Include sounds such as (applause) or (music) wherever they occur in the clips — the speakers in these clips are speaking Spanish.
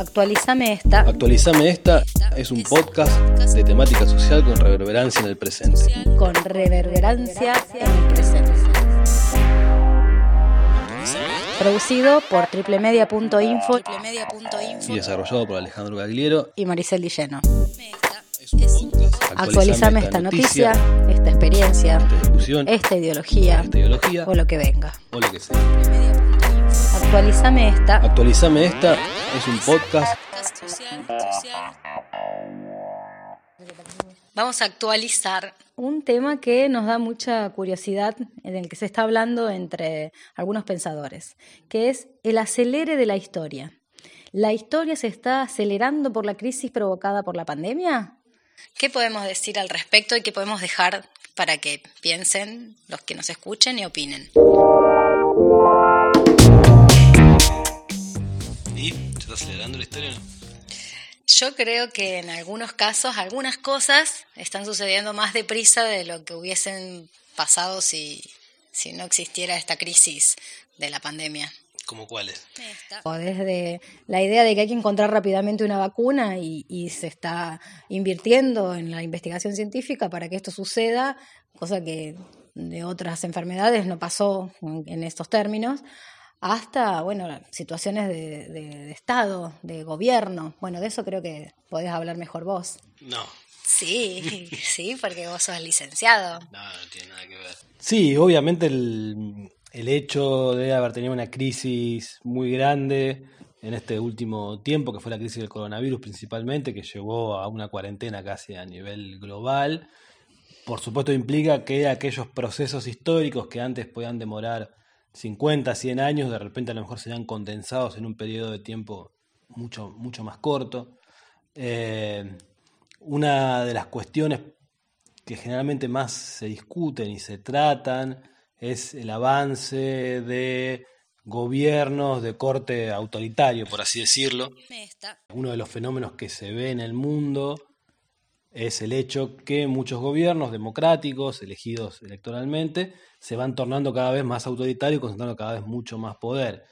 Actualizame esta. Actualizame esta es un podcast de temática social con reverberancia en el presente. Con reverberancia en el presente. Producido por triplemedia.info y desarrollado por Alejandro Gagliero y Maricel Dilleno. Actualizame esta noticia, esta experiencia, esta discusión, esta ideología esta ideología o lo que venga. o lo que sea. Actualizame esta. Actualizame esta es un podcast Vamos a actualizar un tema que nos da mucha curiosidad, en el que se está hablando entre algunos pensadores, que es el acelere de la historia. ¿La historia se está acelerando por la crisis provocada por la pandemia? ¿Qué podemos decir al respecto y qué podemos dejar para que piensen los que nos escuchen y opinen? Está acelerando la historia? Yo creo que en algunos casos algunas cosas están sucediendo más deprisa de lo que hubiesen pasado si, si no existiera esta crisis de la pandemia. ¿Cómo cuáles? Desde la idea de que hay que encontrar rápidamente una vacuna y, y, se está invirtiendo en la investigación científica para que esto suceda, cosa que de otras enfermedades no pasó en estos términos, hasta, bueno, situaciones de, de, de, Estado, de gobierno. Bueno, de eso creo que podés hablar mejor vos. No. Sí, (laughs) sí, porque vos sos licenciado. No, no tiene nada que ver. Sí, obviamente el, el hecho de haber tenido una crisis muy grande en este último tiempo, que fue la crisis del coronavirus principalmente, que llevó a una cuarentena casi a nivel global, por supuesto implica que aquellos procesos históricos que antes podían demorar 50, 100 años, de repente a lo mejor serían condensados en un periodo de tiempo mucho, mucho más corto. Eh, una de las cuestiones que generalmente más se discuten y se tratan es el avance de gobiernos de corte autoritario, por así decirlo. Uno de los fenómenos que se ve en el mundo es el hecho que muchos gobiernos democráticos, elegidos electoralmente, se van tornando cada vez más autoritarios y concentrando cada vez mucho más poder.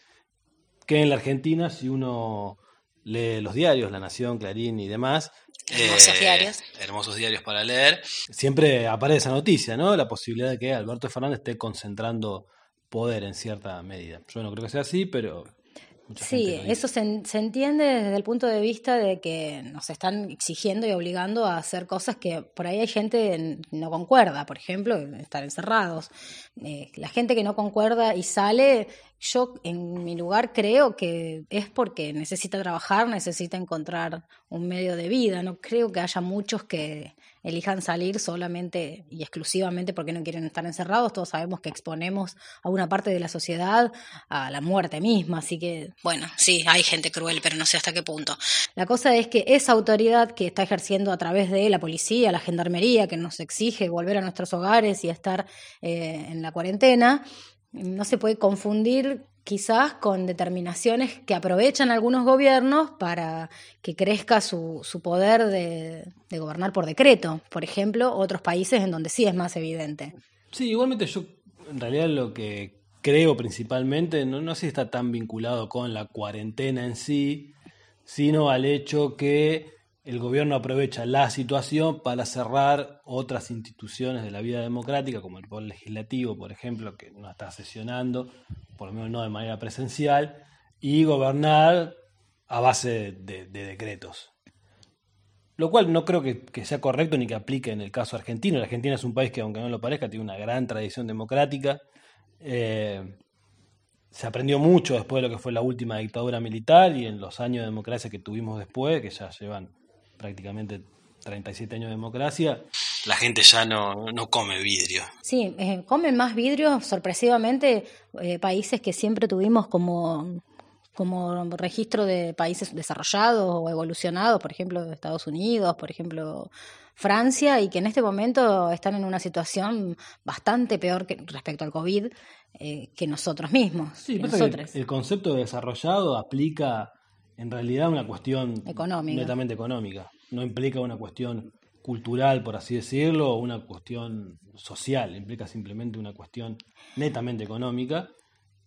Que en la Argentina, si uno lee los diarios, La Nación, Clarín y demás, hermosos eh, diarios, hermosos diarios para leer, siempre aparece esa noticia, ¿no? La posibilidad de que Alberto Fernández esté concentrando poder en cierta medida. Yo no creo que sea así, pero sí, eso se, se, entiende desde el punto de vista de que nos están exigiendo y obligando a hacer cosas que por ahí hay gente no concuerda, por ejemplo, estar encerrados. Eh, la gente que no concuerda y sale, yo en mi lugar creo que es porque necesita trabajar, necesita encontrar un medio de vida. No creo que haya muchos que elijan salir solamente y exclusivamente porque no quieren estar encerrados. Todos sabemos que exponemos a una parte de la sociedad a la muerte misma. Así que, bueno, sí, hay gente cruel, pero no sé hasta qué punto. La cosa es que esa autoridad que está ejerciendo a través de la policía, la gendarmería, que nos exige volver a nuestros hogares y estar eh, en la cuarentena, no se puede confundir quizás con determinaciones que aprovechan algunos gobiernos para que crezca su, su poder de, de, gobernar por decreto. Por ejemplo, otros países en donde sí es más evidente. Sí, igualmente yo en realidad lo que creo principalmente, no, no sé si está tan vinculado con la cuarentena en sí, sino al hecho que el gobierno aprovecha la situación para cerrar otras instituciones de la vida democrática, como el Poder Legislativo, por ejemplo, que no está sesionando, por lo menos no de manera presencial, y gobernar a base de, de decretos. Lo cual no creo que, sea correcto ni que aplique en el caso argentino. La Argentina es un país que, aunque no lo parezca, tiene una gran tradición democrática. Eh, se aprendió mucho después de lo que fue la última dictadura militar y en los años de democracia que tuvimos después, que ya llevan prácticamente 37 años de democracia, la gente ya no, no come vidrio. Sí, eh, comen más vidrio, sorpresivamente, eh, países que siempre tuvimos como, como registro de países desarrollados o evolucionados, por ejemplo, Estados Unidos, por ejemplo, Francia, y que en este momento están en una situación bastante peor que respecto al COVID eh, que nosotros mismos. Sí, nosotros. El, el concepto de desarrollado aplica en realidad una cuestión económica. netamente económica. No implica una cuestión cultural, por así decirlo, o una cuestión social, implica simplemente una cuestión netamente económica.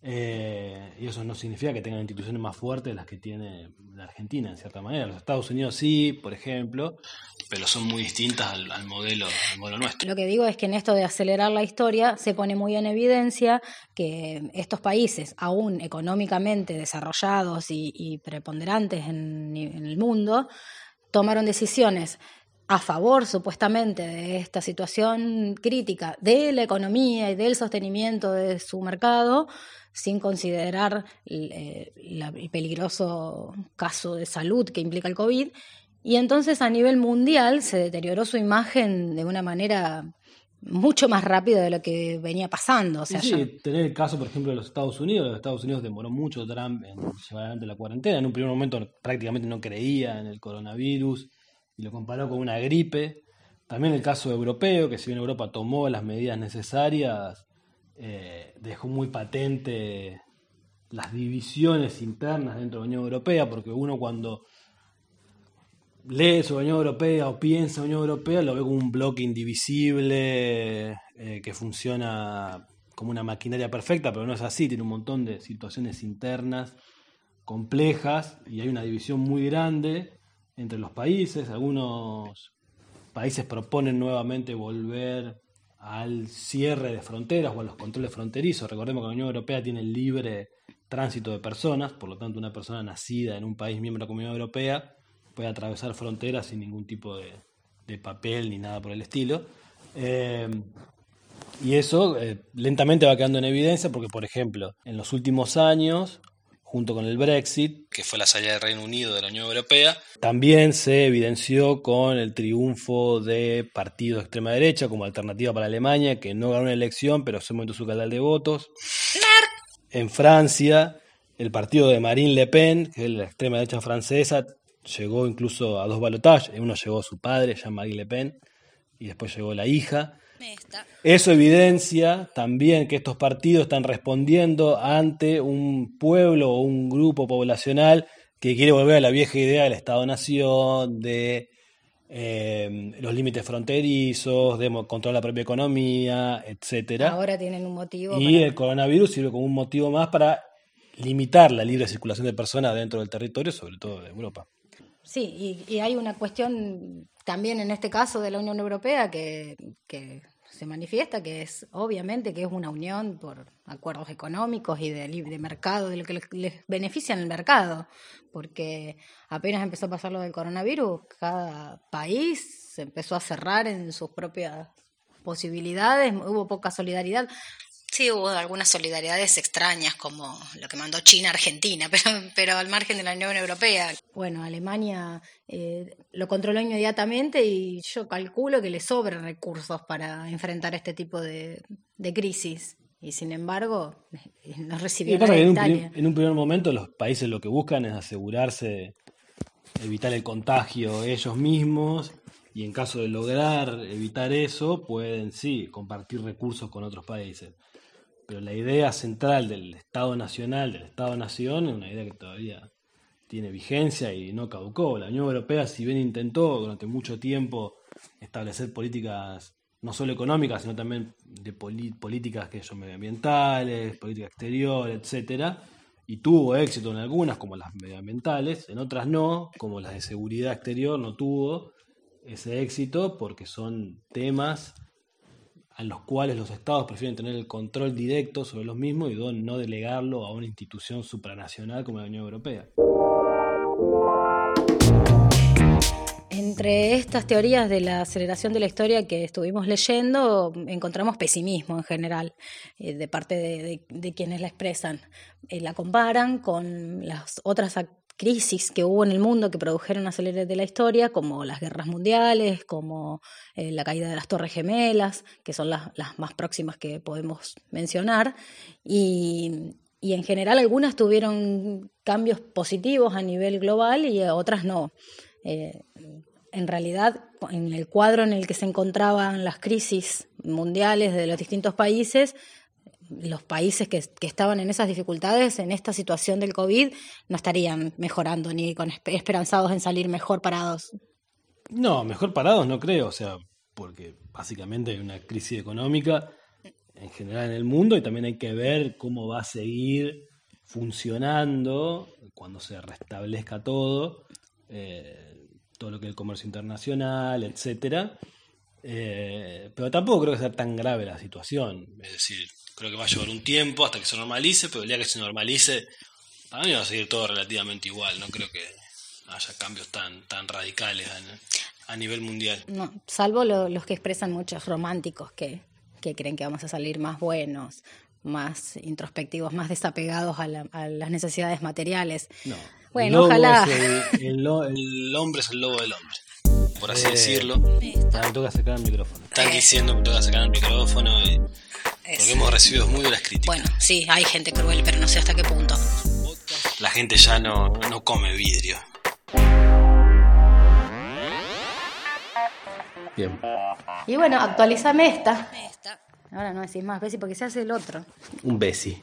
Eh, y eso no significa que tengan instituciones más fuertes de las que tiene la Argentina, en cierta manera. Los Estados Unidos sí, por ejemplo, pero son muy distintas al, modelo, modelo nuestro. Lo que digo es que en esto de acelerar la historia se pone muy en evidencia que estos países, aún económicamente desarrollados y, preponderantes en el mundo, tomaron decisiones a favor supuestamente de esta situación crítica de la economía y del sostenimiento de su mercado, sin considerar eh, el, peligroso caso de salud que implica el COVID. Y entonces a nivel mundial se deterioró su imagen de una manera mucho más rápida de lo que venía pasando. O sea, sí, tener el caso, por ejemplo, de los Estados Unidos. Los Estados Unidos demoró mucho Trump en llevar adelante la cuarentena. En un primer momento prácticamente no creía en el coronavirus lo comparó con una gripe. También el caso europeo, que si bien Europa tomó las medidas necesarias, eh, dejó muy patente las divisiones internas dentro de la Unión Europea, porque uno cuando lee sobre la Unión Europea o piensa en la Unión Europea lo ve como un bloque indivisible eh, que funciona como una maquinaria perfecta, pero no es así, tiene un montón de situaciones internas complejas y hay una división muy grande entre los países. Algunos países proponen nuevamente volver al cierre de fronteras o a los controles fronterizos. Recordemos que la Unión Europea tiene libre tránsito de personas, por lo tanto una persona nacida en un país miembro de la Comunidad Europea puede atravesar fronteras sin ningún tipo de, papel ni nada por el estilo. Eh, y eso eh, lentamente va quedando en evidencia porque, por ejemplo, en los últimos años junto con el Brexit, que fue la salida del Reino Unido de la Unión Europea, también se evidenció con el triunfo de partidos de extrema derecha como alternativa para Alemania, que no ganó una elección, pero se montó su canal de votos. En Francia, el partido de Marine Le Pen, que es la extrema derecha francesa, llegó incluso a dos balotajes. Uno llegó su padre, Jean-Marie Le Pen, y después llegó la hija. Eso evidencia también que estos partidos están respondiendo ante un pueblo o un grupo poblacional que quiere volver a la vieja idea del Estado-Nación, de eh, los límites fronterizos, de controlar la propia economía, etcétera. Ahora tienen un motivo. Y el coronavirus sirve como un motivo más para limitar la libre circulación de personas dentro del territorio, sobre todo de Europa. Sí, y, hay una cuestión también en este caso de la Unión Europea que, que se manifiesta, que es obviamente que es una unión por acuerdos económicos y de, de mercado, de lo que les, beneficia en el mercado, porque apenas empezó a pasar lo del coronavirus, cada país se empezó a cerrar en sus propias posibilidades, hubo poca solidaridad. Sí, hubo algunas solidaridades extrañas, como lo que mandó China a Argentina, (laughs) pero, pero al margen de la Unión Europea. Bueno, Alemania eh, lo controló inmediatamente y yo calculo que le sobran recursos para enfrentar este tipo de, crisis. Y sin embargo, eh, no recibió nada en, un, en un primer momento los países lo que buscan es asegurarse, evitar el contagio ellos mismos y en caso de lograr evitar eso, pueden sí compartir recursos con otros países. Pero la idea central del Estado Nacional, del Estado-Nación, es una idea que todavía tiene vigencia y no caducó. La Unión Europea, si bien intentó durante mucho tiempo establecer políticas no solo económicas, sino también de políticas que son medioambientales, política exterior, etcétera, y tuvo éxito en algunas, como las medioambientales, en otras no, como las de seguridad exterior, no tuvo ese éxito porque son temas a los cuales los estados prefieren tener el control directo sobre los mismos y no delegarlo a una institución supranacional como la Unión Europea. Entre estas teorías de la aceleración de la historia que estuvimos leyendo, encontramos pesimismo en general eh, de parte de, quienes la expresan. Eh, la comparan con las otras crisis que hubo en el mundo que produjeron aceleres de la historia, como las guerras mundiales, como eh, la caída de las Torres Gemelas, que son las, más próximas que podemos mencionar, y, en general algunas tuvieron cambios positivos a nivel global y otras no. Eh, en realidad, en el cuadro en el que se encontraban las crisis mundiales de los distintos países, los países que, estaban en esas dificultades, en esta situación del COVID, no estarían mejorando ni con esperanzados en salir mejor parados. No, mejor parados no creo, o sea, porque básicamente hay una crisis económica en general en el mundo y también hay que ver cómo va a seguir funcionando cuando se restablezca todo, eh, todo lo que es el comercio internacional, etcétera. Eh, pero tampoco creo que sea tan grave la situación. Es decir, creo que va a llevar un tiempo hasta que se normalice, pero el día que se normalice, para mí va a seguir todo relativamente igual. No creo que haya cambios tan, tan radicales a, nivel mundial. No, salvo los que expresan muchos románticos que, que creen que vamos a salir más buenos, más introspectivos, más desapegados a, las necesidades materiales. No. Bueno, ojalá. el, hombre es el lobo del hombre por así eh, decirlo. me toca sacar el micrófono. Están diciendo que me toca sacar el micrófono porque hemos recibido muy duras críticas. Bueno, sí, hay gente cruel, pero no sé hasta qué punto. La gente ya no, no come vidrio. Bien. Y bueno, actualizame esta. Ahora no decís más Bessie porque se hace el otro. Un Bessie.